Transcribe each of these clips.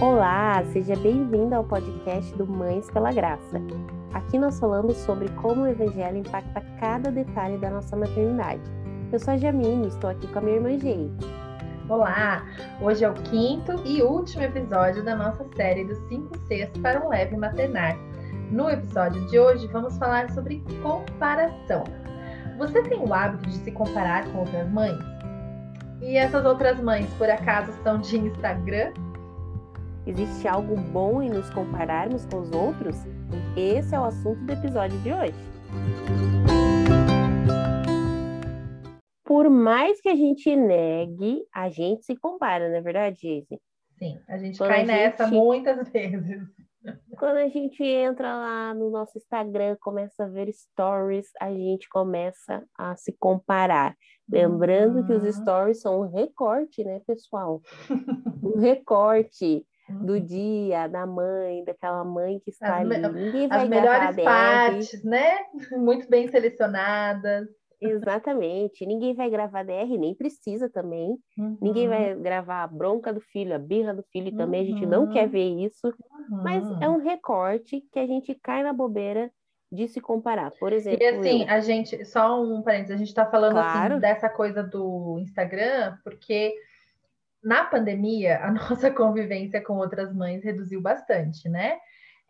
Olá, seja bem-vindo ao podcast do Mães pela Graça. Aqui nós falamos sobre como o Evangelho impacta cada detalhe da nossa maternidade. Eu sou a Jamine e estou aqui com a minha irmã Gei. Olá! Hoje é o quinto e último episódio da nossa série dos 5 Cs para um leve maternar. No episódio de hoje vamos falar sobre comparação. Você tem o hábito de se comparar com outras mães? E essas outras mães, por acaso, são de Instagram? Existe algo bom em nos compararmos com os outros? Esse é o assunto do episódio de hoje. Por mais que a gente negue, a gente se compara, não é verdade, Geise? Sim, a gente Quando cai a nessa gente... muitas vezes. Quando a gente entra lá no nosso Instagram, começa a ver stories, a gente começa a se comparar. Lembrando uhum. que os uhum. stories são um recorte, né, pessoal? Um recorte do uhum. dia, da mãe, daquela mãe que está as ali. Ninguém vai as melhores partes, né? Muito bem selecionadas. Exatamente. Ninguém vai gravar DR, nem precisa também. Uhum. Ninguém vai gravar a bronca do filho, a birra do filho, também a gente não quer uhum. ver isso. Uhum. Mas é um recorte que a gente cai na bobeira de se comparar. Por exemplo. E assim, eu... a gente, só um parênteses, a gente está falando assim, claro. assim, dessa coisa do Instagram, porque na pandemia a nossa convivência com outras mães reduziu bastante, né?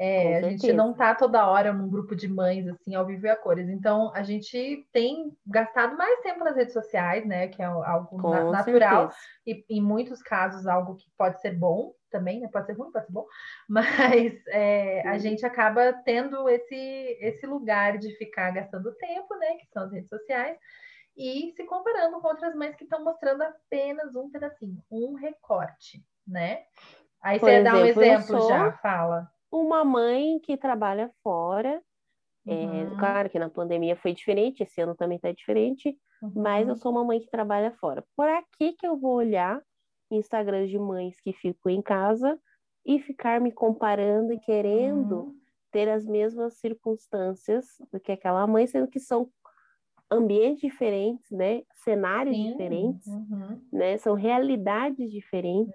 É, a gente não tá toda hora num grupo de mães, assim, ao vivo e a cores. Então, a gente tem gastado mais tempo nas redes sociais, né? Que é algo na, natural e, em muitos casos, algo que pode ser bom também, né? Pode ser ruim, pode ser bom. Mas é, a gente acaba tendo esse, esse lugar de ficar gastando tempo, né? Que são as redes sociais. E se comparando com outras mães que estão mostrando apenas um pedacinho, um recorte, né? Aí Por você exemplo, dá um exemplo já, fala uma mãe que trabalha fora. É, uhum. É, claro que na pandemia foi diferente, esse ano também está diferente, uhum. mas eu sou uma mãe que trabalha fora. Por aqui que eu vou olhar Instagram de mães que ficam em casa e ficar me comparando e querendo uhum. ter as mesmas circunstâncias do que aquela mãe, sendo que são ambientes diferentes, né? Cenários Sim, diferentes, uhum. né? São realidades diferentes.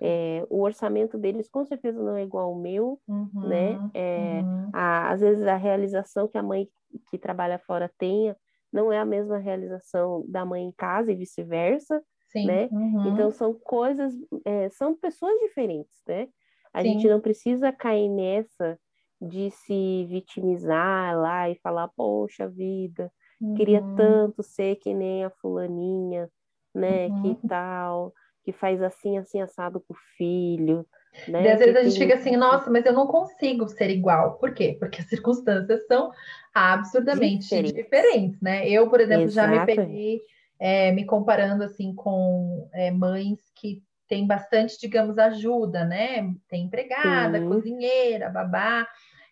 É, o orçamento deles com certeza não é igual ao meu, uhum, né? É, uhum. a, às vezes a realização que a mãe que trabalha fora tenha não é a mesma realização da mãe em casa e vice-versa, né? Uhum. Então são coisas, é, são pessoas diferentes, né? A Sim. gente não precisa cair nessa de se vitimizar lá e falar, poxa vida, Uhum. Queria tanto ser que nem a fulaninha, né? Uhum. Que tal, que faz assim, assim, assado com o filho. Né? E às vezes a gente fica assim, nossa, mas eu não consigo ser igual. Por quê? Porque as circunstâncias são absurdamente diferentes, diferentes né? Eu, por exemplo, Exato. já me peguei é, me comparando assim com é, mães que têm bastante, digamos, ajuda, né? Tem empregada, Sim. cozinheira, babá.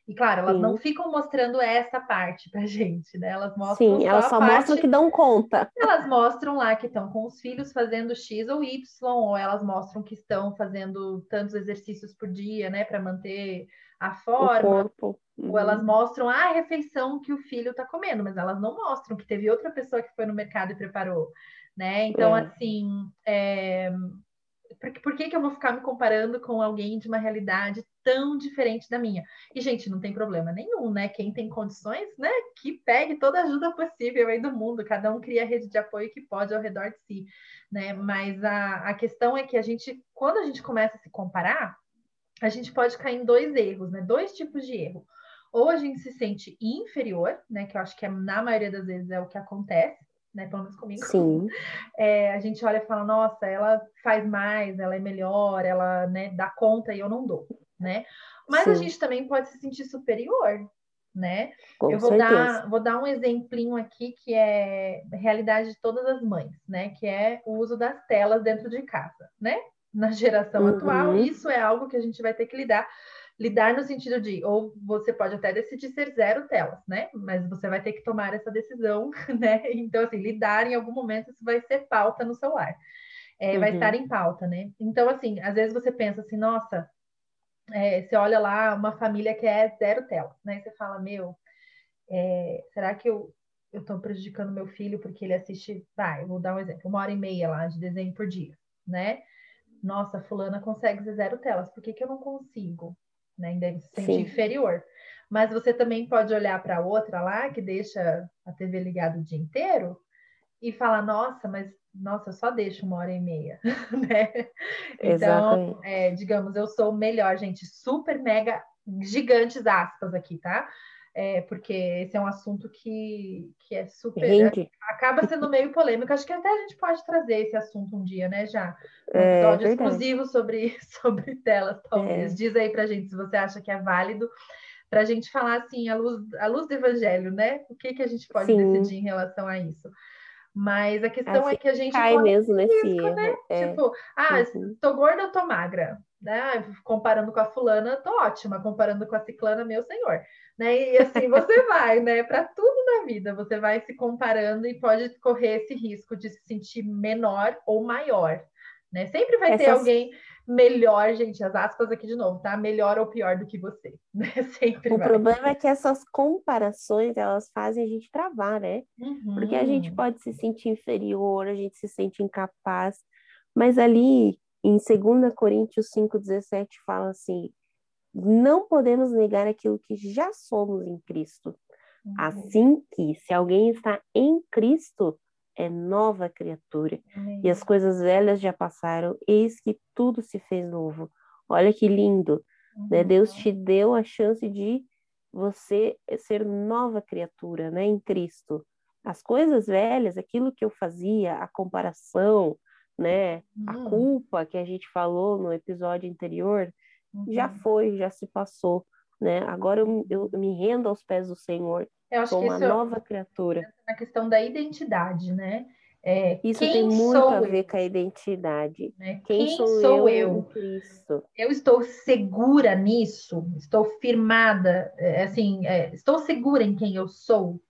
E claro, elas Sim. não ficam mostrando essa parte pra gente, né? Elas mostram Sim, só elas só parte... mostram que dão conta. Elas mostram lá que estão com os filhos fazendo X ou Y, ou elas mostram que estão fazendo tantos exercícios por dia, né, para manter a forma. Uhum. Ou elas mostram ah, a refeição que o filho está comendo, mas elas não mostram que teve outra pessoa que foi no mercado e preparou, né? Então, é. assim, é... Por, por que, que eu vou ficar me comparando com alguém de uma realidade tão diferente da minha? E, gente, não tem problema nenhum, né? Quem tem condições, né? Que pegue toda a ajuda possível aí do mundo. Cada um cria a rede de apoio que pode ao redor de si, né? Mas a, a questão é que a gente, quando a gente começa a se comparar, a gente pode cair em dois erros, né? Dois tipos de erro. Ou a gente se sente inferior, né? Que eu acho que é, na maioria das vezes é o que acontece né? Pelo menos comigo. Sim. É, a gente olha e fala, nossa, ela faz mais, ela é melhor, ela né, dá conta e eu não dou, né? Mas Sim. a gente também pode se sentir superior, né? Com eu vou dar, vou dar um exemplinho aqui que é realidade de todas as mães, né? Que é o uso das telas dentro de casa, né? Na geração uhum. atual, isso é algo que a gente vai ter que lidar lidar no sentido de, ou você pode até decidir ser zero telas, né? Mas você vai ter que tomar essa decisão, né? Então, assim, lidar em algum momento isso vai ser pauta no celular. É, uhum. Vai estar em pauta, né? Então, assim, às vezes você pensa assim, nossa, é, você olha lá uma família que é zero telas, né? E você fala, meu, é, será que eu eu estou prejudicando meu filho porque ele assiste, vai, vou dar um exemplo, uma hora e meia lá de desenho por dia, né? nossa, fulana consegue ser zero telas, por que, que eu não consigo? Né? Ainda se sentir Sim. inferior. Mas você também pode olhar para outra lá que deixa a TV ligada o dia inteiro e falar, nossa, mas nossa, eu só deixo uma hora e meia, né? Então, é, digamos, eu sou melhor, gente, super mega gigantes aspas aqui, tá? É, porque esse é um assunto que, que é super. Rende. Acaba sendo meio polêmico. Acho que até a gente pode trazer esse assunto um dia, né, já? Um é episódio é, exclusivo sobre, sobre telas, talvez. É. Diz aí pra gente se você acha que é válido, para a gente falar assim, à luz, à luz do evangelho, né? O que, que a gente pode Sim. decidir em relação a isso. Mas a questão Acho é que a gente cai mesmo nesse risco, né? Né? Tipo, ah, uhum. tô gorda ou tô magra? Né? Comparando com a fulana, tô ótima. Comparando com a ciclana, meu senhor né? E assim você vai, né? Para tudo na vida, você vai se comparando e pode correr esse risco de se sentir menor ou maior, né? Sempre vai Essas... ter alguém melhor, gente, as aspas aqui de novo, tá? Melhor ou pior do que você, né? Sempre o vai. problema é que essas comparações, elas fazem a gente travar, né? Uhum. Porque a gente pode se sentir inferior, a gente se sente incapaz, mas ali em 2 Coríntios 5,17 fala assim, não podemos negar aquilo que já somos em Cristo. Uhum. Assim que, se alguém está em Cristo, é nova criatura. Uhum. E as coisas velhas já passaram, eis que tudo se fez novo. Olha que lindo. Uhum. Né? Deus te deu a chance de você ser nova criatura né? em Cristo. As coisas velhas, aquilo que eu fazia, a comparação, né? a uhum. culpa que a gente falou no episódio anterior, Uhum. Já foi, já se passou, né? Agora eu, eu, me rendo aos pés do Senhor. Eu acho sou que uma é nova criatura. Na questão da identidade, né? É, isso tem muito a ver eu? com a identidade. Né? Quem, quem, sou, sou eu? eu? Cristo? Eu estou segura nisso, estou firmada, é, assim, é, estou segura em quem eu sou,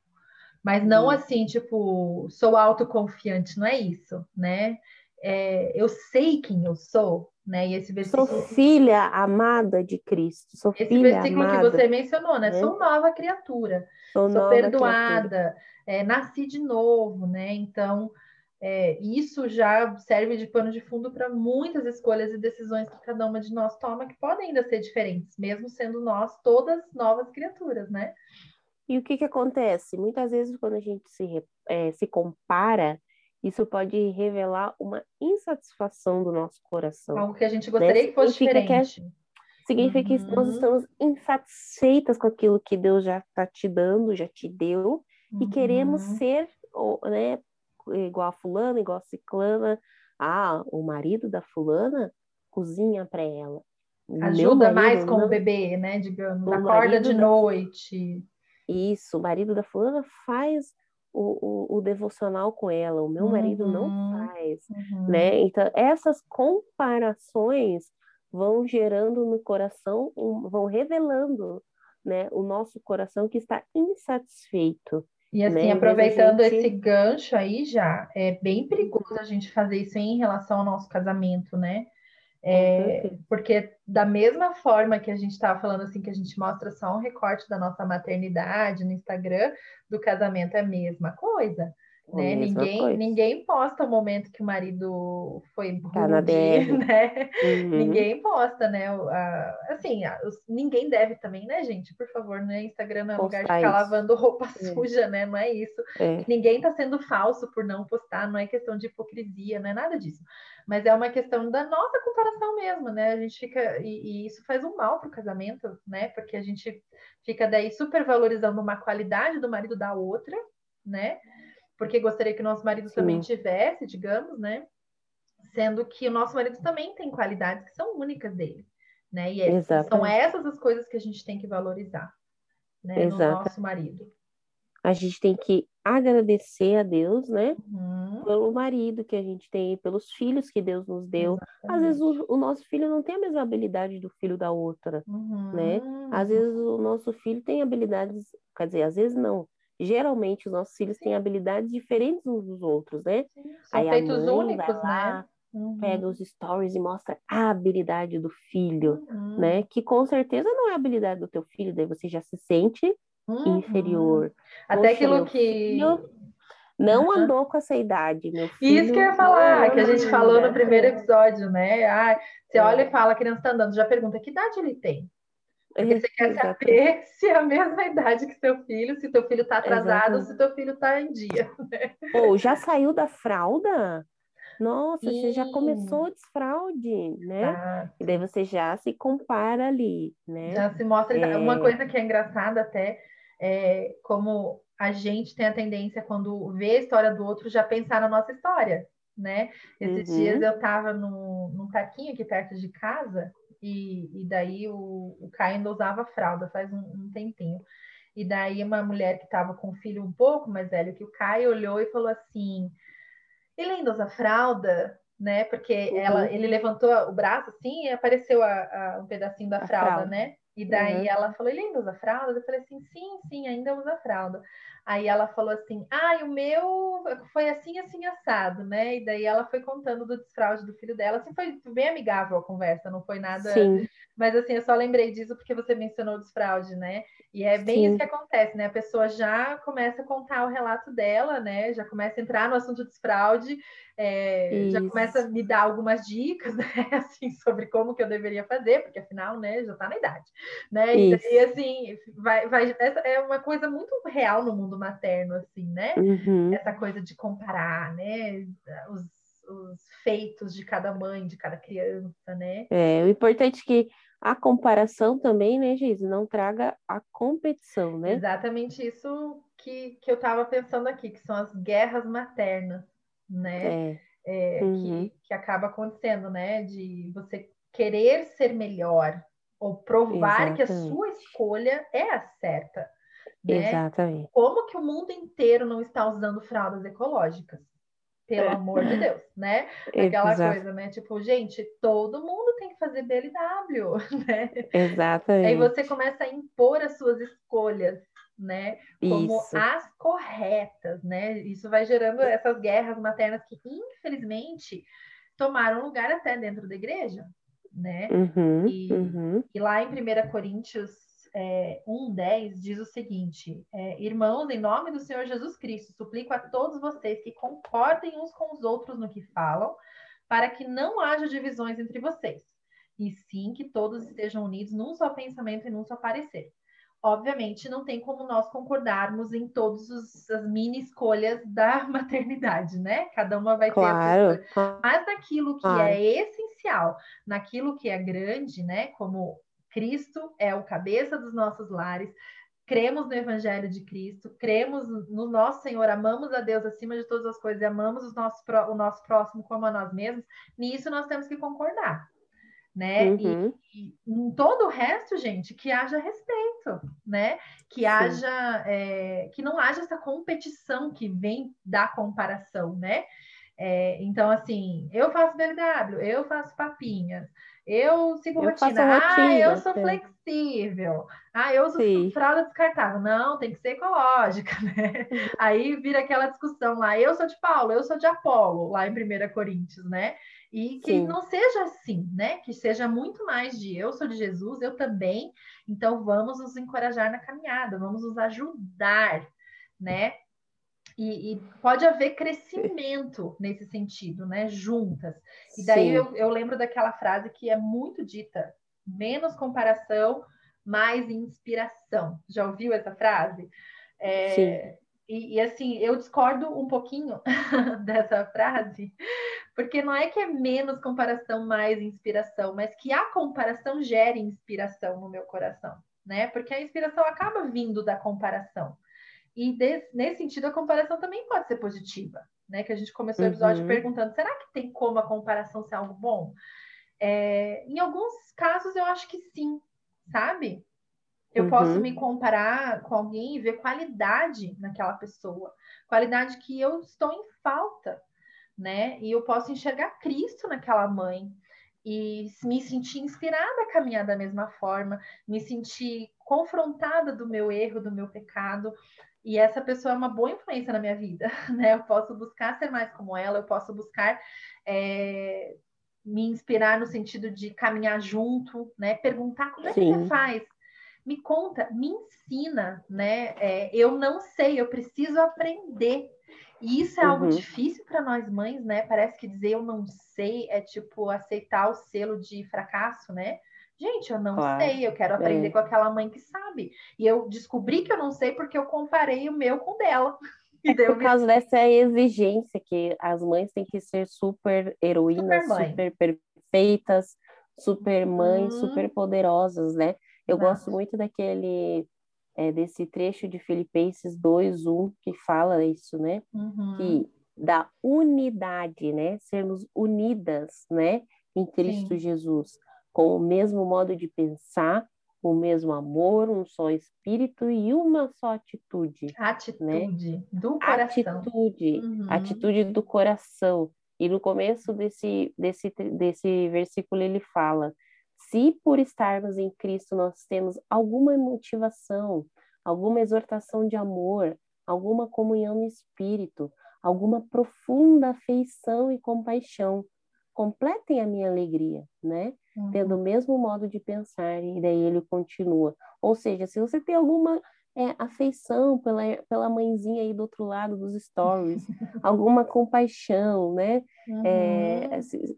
mas não assim, tipo, sou autoconfiante, não é isso, né? É, eu sei quem eu sou, né? E esse versículo... Sou filha amada de Cristo. Sou esse filha versículo amada. que você mencionou, né? É. Sou nova criatura. Sou, Sou perdoada. É, nasci de novo, né? Então, é, isso já serve de pano de fundo para muitas escolhas e decisões que cada uma de nós toma, que podem ainda ser diferentes, mesmo sendo nós todas novas criaturas, né? E o que que acontece? Muitas vezes, quando a gente se, é, se compara, isso pode revelar uma insatisfação do nosso coração. Algo que a gente gostaria né? que fosse diferente. Que significa uhum. que nós uhum. estamos insatisfeitas com aquilo que Deus já está te dando, já te deu, uhum. e queremos ser né, igual a fulana, igual a ciclana. Ah, o marido da fulana cozinha para ela. Ajuda mais com não... o bebê, né? Digamos, o acorda de noite. Isso, o marido da fulana faz o, o, o, devocional com ela, o meu uhum, marido não uhum, faz, uhum. né? Então, essas comparações vão gerando no coração, vão revelando, né, o nosso coração que está insatisfeito. E assim, né? aproveitando gente... esse gancho aí já, é bem perigoso a gente fazer isso em relação ao nosso casamento, né? É, porque da mesma forma que a gente estava falando assim, que a gente mostra só um recorte da nossa maternidade no Instagram, do casamento é a mesma coisa. Né? Ninguém, ninguém posta o momento que o marido foi tá rude, né? Uhum. Ninguém posta, né? assim, ninguém deve também, né, gente? Por favor, né? Instagram não é lugar de ficar isso. lavando roupa é. suja, né? Não é isso. É. Ninguém tá sendo falso por não postar, não é questão de hipocrisia, não é nada disso. Mas é uma questão da nossa comparação mesmo, né? A gente fica. E, e isso faz um mal pro casamento, né? Porque a gente fica daí supervalorizando uma qualidade do marido da outra, né? Porque gostaria que o nosso marido Sim. também tivesse, digamos, né? Sendo que o nosso marido também tem qualidades que são únicas dele, né? E é, são essas as coisas que a gente tem que valorizar, né? Exato. No nosso marido. A gente tem que agradecer a Deus, né? Uhum. Pelo marido que a gente tem, pelos filhos que Deus nos deu. Exatamente. Às vezes o, o, nosso filho não tem a mesma habilidade do filho da outra, uhum. né? Às vezes o nosso filho tem habilidades, quer dizer, às vezes não geralmente os nossos filhos têm habilidades diferentes uns dos outros, né? São Aí feitos únicos, lá, né? Uhum. Pega os stories e mostra a habilidade do filho, uhum. né? Que com certeza não é a habilidade do teu filho, daí você já se sente uhum. inferior. Até Poxa, aquilo que. Não andou com essa idade, meu filho. Isso que eu ia falar, que a gente falou no primeiro episódio, né? Ah, você olha e fala, a criança está andando, já pergunta que idade ele tem. Porque você quer saber se é a mesma idade que seu filho, se teu filho está atrasado, ou se teu filho está em dia. Né? Ou já saiu da fralda? Nossa, Sim. você já começou o desfraude, né? Ah. E daí você já se compara ali, né? Já se mostra. É... Uma coisa que é engraçada até é como a gente tem a tendência, quando vê a história do outro, já pensar na nossa história, né? Esses uhum. dias eu estava num, num parquinho aqui perto de casa e, e daí o, o Caio ainda usava fralda faz um, um tempinho. E daí uma mulher que estava com um filho um pouco mais velho que o Caio olhou e falou assim: ele ainda usa fralda? Né? Porque uhum. ela, ele levantou o braço assim e apareceu a, a, um pedacinho da fralda, fralda, né? E daí uhum. ela falou: ele ainda usa fralda? Eu falei assim: sim, sim, ainda usa fralda. Aí ela falou assim: ah, o meu foi assim, assim, assado, né? E daí ela foi contando do desfraude do filho dela. Assim, foi bem amigável a conversa, não foi nada. Sim. Mas assim, eu só lembrei disso porque você mencionou o desfraude, né? E é bem Sim. isso que acontece, né? A pessoa já começa a contar o relato dela, né? Já começa a entrar no assunto de desfraude, é, já começa a me dar algumas dicas, né? Assim, sobre como que eu deveria fazer, porque afinal, né, já tá na idade, né? E, e assim, vai, vai, essa é uma coisa muito real no mundo materno, assim, né? Uhum. Essa coisa de comparar, né? Os, os feitos de cada mãe, de cada criança, né? É, o importante é que a comparação também, né, Giz, não traga a competição, né? Exatamente isso que, que eu estava pensando aqui, que são as guerras maternas, né? É. É, uhum. que, que acaba acontecendo, né? De você querer ser melhor ou provar Exatamente. que a sua escolha é a certa. Né? Exatamente. Como que o mundo inteiro não está usando fraldas ecológicas? Pelo amor de Deus, né? Aquela Exato. coisa, né? Tipo, gente, todo mundo tem que fazer BLW, né? Exatamente. Aí você começa a impor as suas escolhas, né? Como Isso. as corretas, né? Isso vai gerando essas guerras maternas que, infelizmente, tomaram lugar até dentro da igreja, né? Uhum, e, uhum. e, lá em 1 Coríntios é, 1,10 diz o seguinte: é, Irmãos, em nome do Senhor Jesus Cristo, suplico a todos vocês que concordem uns com os outros no que falam, para que não haja divisões entre vocês, e sim que todos estejam unidos num só pensamento e num só parecer. Obviamente, não tem como nós concordarmos em todas as mini escolhas da maternidade, né? Cada uma vai claro. ter a sua Mas naquilo que claro. é essencial, naquilo que é grande, né? Como Cristo é o cabeça dos nossos lares, cremos no Evangelho de Cristo, cremos no nosso Senhor, amamos a Deus acima de todas as coisas e amamos os nossos, o nosso próximo como a nós mesmos, nisso nós temos que concordar. Né? Uhum. E, e, em todo o resto, gente, que haja respeito, né? Que Sim. haja, é, que não haja essa competição que vem da comparação, né? É, então, assim, eu faço BLW, eu faço papinhas, eu sigo eu rotina. rotina. Ah, eu sou flexível. Ah, eu uso Sim. fralda descartável. Não, tem que ser ecológica, né? Aí vira aquela discussão lá. Eu sou de Paulo, eu sou de Apolo, lá em 1 Coríntios, né? E que Sim. não seja assim, né? Que seja muito mais de eu sou de Jesus, eu também. Então vamos nos encorajar na caminhada, vamos nos ajudar, né? E, e, pode haver crescimento nesse sentido, né? Juntas. E daí eu, eu, lembro daquela frase que é muito dita: menos comparação, mais inspiração. Já ouviu essa frase? É, Sim. E, e, assim, eu discordo um pouquinho dessa frase, porque não é que é menos comparação, mais inspiração, mas que a comparação gere inspiração no meu coração, né? Porque a inspiração acaba vindo da comparação. E desse, nesse sentido, a comparação também pode ser positiva, né? Que a gente começou o episódio uhum. perguntando: será que tem como a comparação ser algo bom? É, em alguns casos, eu acho que sim, sabe? Eu uhum. posso me comparar com alguém e ver qualidade naquela pessoa, qualidade que eu estou em falta, né? E eu posso enxergar Cristo naquela mãe e me sentir inspirada a caminhar da mesma forma, me sentir confrontada do meu erro, do meu pecado, e essa pessoa é uma boa influência na minha vida, né? Eu posso buscar ser mais como ela, eu posso buscar é, me inspirar no sentido de caminhar junto, né? Perguntar como é que você faz. Me conta, me ensina, né? É, eu não sei, eu preciso aprender. E isso é uhum. algo difícil para nós mães, né? Parece que dizer eu não sei é tipo aceitar o selo de fracasso, né? Gente, eu não claro. sei, eu quero aprender é. com aquela mãe que sabe. E eu descobri que eu não sei porque eu comparei o meu com o dela. É por causa dessa exigência que as mães têm que ser super heroínas, super, super perfeitas, super mães, uhum. super poderosas, né? Eu Nossa. gosto muito daquele é, desse trecho de Filipenses 2:1 que fala isso, né? Uhum. Que da unidade, né? Sermos unidas, né? Em Cristo Sim. Jesus com o mesmo modo de pensar, o mesmo amor, um só espírito e uma só atitude. Atitude né? do coração. Atitude, uhum. atitude do coração. E no começo desse, desse, desse versículo ele fala: se por estarmos em Cristo nós temos alguma motivação, alguma exortação de amor, alguma comunhão no espírito, alguma profunda afeição e compaixão, completem a minha alegria, né? Uhum. Tendo o mesmo modo de pensar, e daí ele continua. Ou seja, se você tem alguma é, afeição pela, pela mãezinha aí do outro lado dos stories, alguma compaixão, né? É,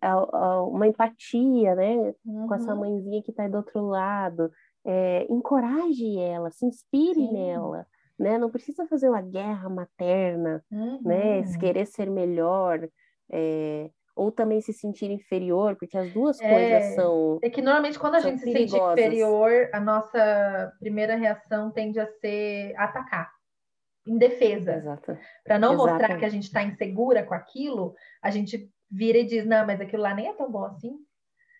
uhum. uma empatia, né? Uhum. Com essa uhum. mãezinha que está aí do outro lado. É, encoraje ela, se inspire Sim. nela. Né? Não precisa fazer uma guerra materna, né? Uhum. Querer ser melhor, é, ou também se sentir inferior, porque as duas é, coisas são. É que normalmente quando a gente perigosas. se sente inferior, a nossa primeira reação tende a ser atacar, em defesa. Para não Exato. mostrar que a gente está insegura com aquilo, a gente vira e diz: não, mas aquilo lá nem é tão bom assim.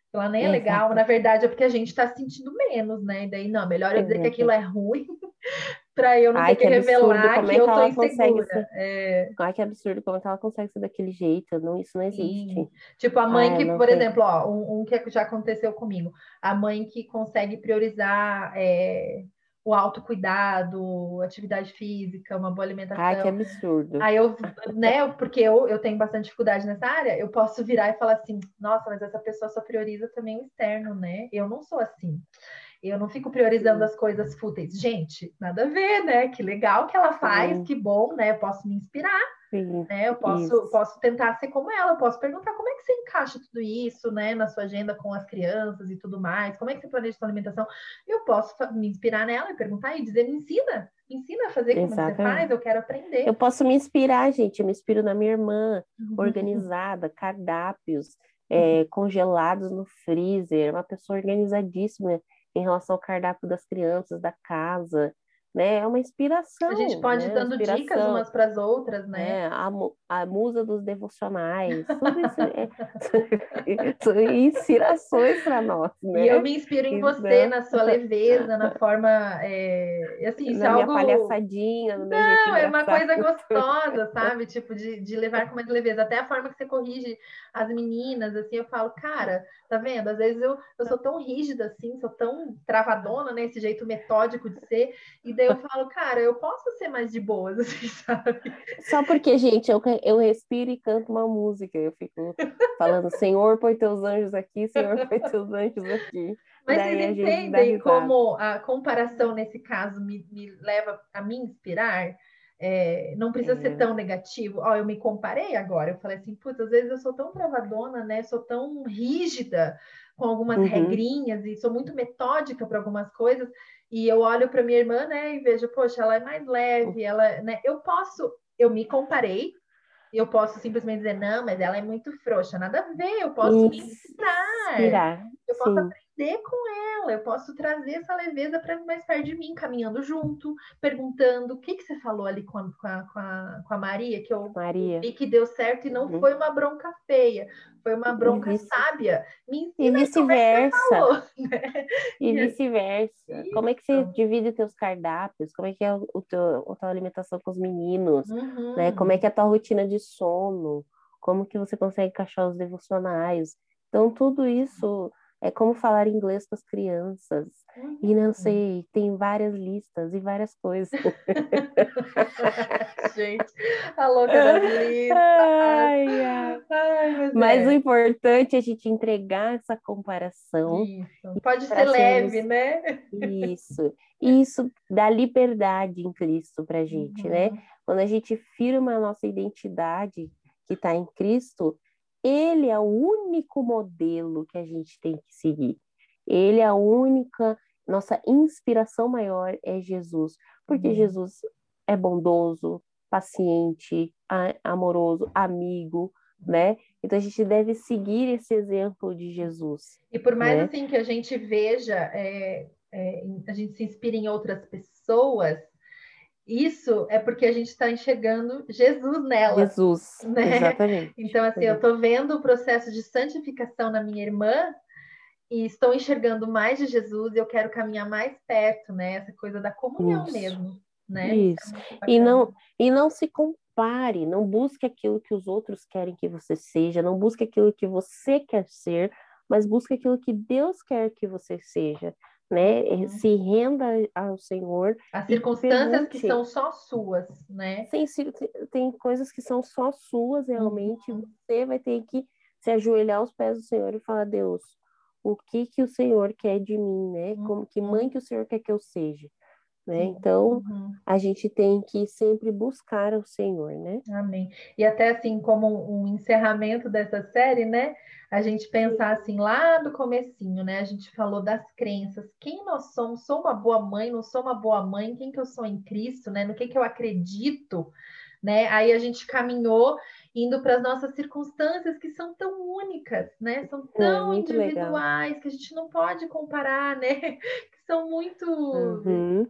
Aquilo lá nem é legal. Na verdade, é porque a gente está se sentindo menos, né? E daí, não, melhor eu dizer que aquilo é ruim para eu não Ai, ter que, que revelar como que é que eu tô insegura. Ser... É... Ai, que absurdo, como é que ela consegue ser daquele jeito? Não, isso não existe. Sim. Tipo, a mãe Ai, que, por exemplo, ó, um, um, que já aconteceu comigo, a mãe que consegue priorizar é, o autocuidado, atividade física, uma boa alimentação. Ai, que absurdo. Aí eu, né, porque eu, eu tenho bastante dificuldade nessa área, eu posso virar e falar assim, nossa, mas essa pessoa só prioriza também o externo, né? Eu não sou assim. Eu não fico priorizando as coisas fúteis. Gente, nada a ver, né? Que legal que ela faz, Sim. que bom, né? Eu posso me inspirar. Sim, né? Eu posso, posso tentar ser como ela, eu posso perguntar como é que você encaixa tudo isso, né, na sua agenda com as crianças e tudo mais, como é que você planeja sua alimentação? Eu posso me inspirar nela e perguntar e dizer, me ensina, me ensina a fazer como Exatamente. você faz, eu quero aprender. Eu posso me inspirar, gente, eu me inspiro na minha irmã, uhum. organizada, cardápios, é, congelados no freezer, uma pessoa organizadíssima em relação ao cardápio das crianças, da casa, né? É uma inspiração. A gente pode né? ir dando dicas umas para as outras, né? É, a, a musa dos devocionais, tudo isso é, inspirações para nós, né? E eu me inspiro em então... você, na sua leveza, na forma, é, assim, na é minha algo... palhaçadinha, no meu Não, é uma coisa gostosa, sabe? Tipo, de, de levar com mais leveza. Até a forma que você corrige as meninas, assim, eu falo, cara, tá vendo? Às vezes eu, eu sou tão rígida, assim, sou tão travadona, né? Esse jeito metódico de ser, e daí eu falo, cara, eu posso ser mais de boas, assim, sabe? Só porque, gente, eu, eu respiro e canto uma música, eu fico falando, Senhor, põe teus anjos aqui, Senhor, põe teus anjos aqui. Mas Daí vocês entendem como a comparação nesse caso me, me leva a me inspirar? É, não precisa é. ser tão negativo. Ó, eu me comparei agora, eu falei assim, putz, às vezes eu sou tão travadona, né? Sou tão rígida com algumas uhum. regrinhas e sou muito metódica para algumas coisas. E eu olho para minha irmã, né, e vejo, poxa, ela é mais leve, ela, né? Eu posso, eu me comparei, eu posso simplesmente dizer, não, mas ela é muito frouxa, nada a ver, eu posso Isso. me ensinar, eu posso Sim. aprender aprender com ela, eu posso trazer essa leveza para mais perto de mim, caminhando junto, perguntando o que, que você falou ali com a, com a, com a Maria, que eu Maria. vi que deu certo e não uhum. foi uma bronca feia, foi uma bronca e sábia. Me e vice-versa. né? E vice-versa. Como é que você divide teus cardápios? Como é que é o teu, a tua alimentação com os meninos? Uhum. Né? Como é que é a tua rotina de sono? Como que você consegue encaixar os devocionais? Então, tudo isso é como falar inglês com as crianças. Uhum. E não sei, tem várias listas e várias coisas. gente, a louca das listas. Ai, ai. ai mas, é. o importante é a gente entregar essa comparação. Isso. Pode ser leve, né? Isso. Isso dá liberdade em Cristo para gente, né? uhum. né? Quando a gente firma a nossa identidade que está em Cristo, ele é o único modelo que a gente tem que seguir. Ele é a única, nossa inspiração maior é Jesus, porque uhum. Jesus é bondoso, paciente, amoroso, amigo, né? Então a gente deve seguir esse exemplo de Jesus. E por mais né? assim que a gente veja, é, é, a gente se inspira em outras pessoas, isso é porque a gente está enxergando Jesus nela. Jesus, né? exatamente. Então, assim, eu estou vendo o processo de santificação na minha irmã e estou enxergando mais de Jesus e eu quero caminhar mais perto, né? Essa coisa da comunhão Isso. mesmo, né? Isso. É e não, e não se compare, não busque aquilo que os outros querem que você seja, não busque aquilo que você quer ser, mas busque aquilo que Deus quer que você seja né? Uhum. Se renda ao Senhor. As circunstâncias que são só suas, né? Tem, tem coisas que são só suas, realmente. Uhum. Você vai ter que se ajoelhar aos pés do Senhor e falar, Deus, o que que o Senhor quer de mim, né? Como que mãe uhum. que o Senhor quer que eu seja? Né? Então, uhum. a gente tem que sempre buscar o Senhor, né? Amém. E até assim, como um encerramento dessa série, né? A gente pensar assim, lá do comecinho, né? A gente falou das crenças. Quem nós somos? Sou uma boa mãe? Não sou uma boa mãe? Quem que eu sou em Cristo, né? No que que eu acredito? Né? Aí a gente caminhou indo para as nossas circunstâncias que são tão únicas, né? São tão é, individuais legal. que a gente não pode comparar, né? são muito uhum.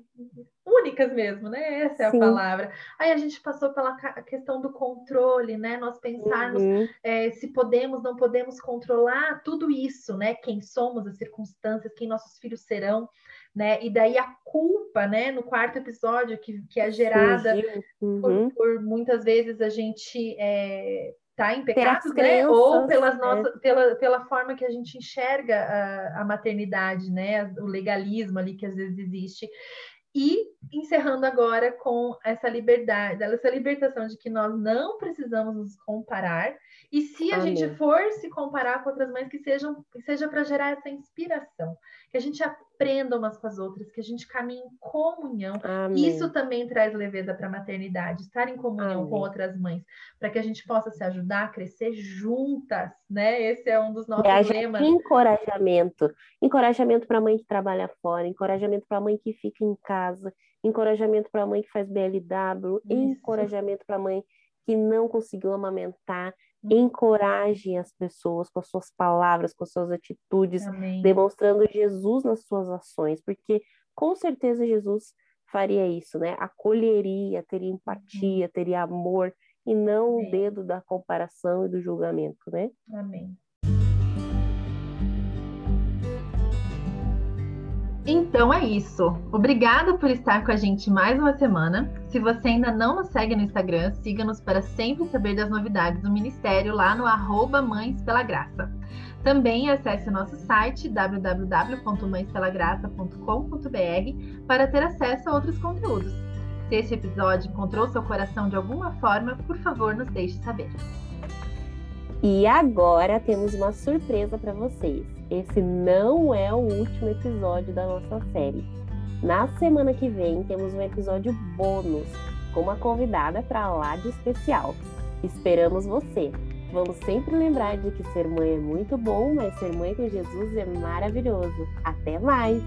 únicas mesmo, né? Essa é Sim. a palavra. Aí a gente passou pela questão do controle, né? Nós pensarmos uhum. é, se podemos, não podemos controlar tudo isso, né? Quem somos, as circunstâncias, quem nossos filhos serão, né? E daí a culpa, né? No quarto episódio que, que é gerada uhum. por, por, muitas vezes a gente é, tá em pecado, né? Ou pelas é. nossas, é. pela, pela forma que a gente enxerga a, a maternidade, né? O legalismo ali que às vezes existe. E encerrando agora com essa liberdade, essa libertação de que nós não precisamos nos comparar, e se a Amém. gente for se comparar com outras mães, que sejam que seja para gerar essa inspiração, que a gente aprenda umas com as outras, que a gente caminhe em comunhão. Amém. Isso também traz leveza para a maternidade, estar em comunhão Amém. com outras mães, para que a gente possa se ajudar a crescer juntas, né? Esse é um dos nossos e lemas. Encorajamento, encorajamento para a mãe que trabalha fora, encorajamento para a mãe que fica em casa, encorajamento para a mãe que faz BLW, Isso. encorajamento para a mãe que não conseguiu amamentar, encoraje as pessoas com as suas palavras, com as suas atitudes, Amém. demonstrando Jesus nas suas ações, porque com certeza Jesus faria isso, né? Acolheria, teria empatia, teria amor e não Amém. o dedo da comparação e do julgamento, né? Amém. Então é isso. Obrigada por estar com a gente mais uma semana. Se você ainda não nos segue no Instagram, siga-nos para sempre saber das novidades do Ministério lá no arroba Mães Pela Graça. Também acesse o nosso site www.mãespelagraça.com.br para ter acesso a outros conteúdos. Se esse episódio encontrou seu coração de alguma forma, por favor, nos deixe saber. E agora temos uma surpresa para vocês esse não é o último episódio da nossa série. Na semana que vem temos um episódio bônus com uma convidada para lá de especial. Esperamos você. Vamos sempre lembrar de que ser mãe é muito bom, mas ser mãe com Jesus é maravilhoso. Até mais!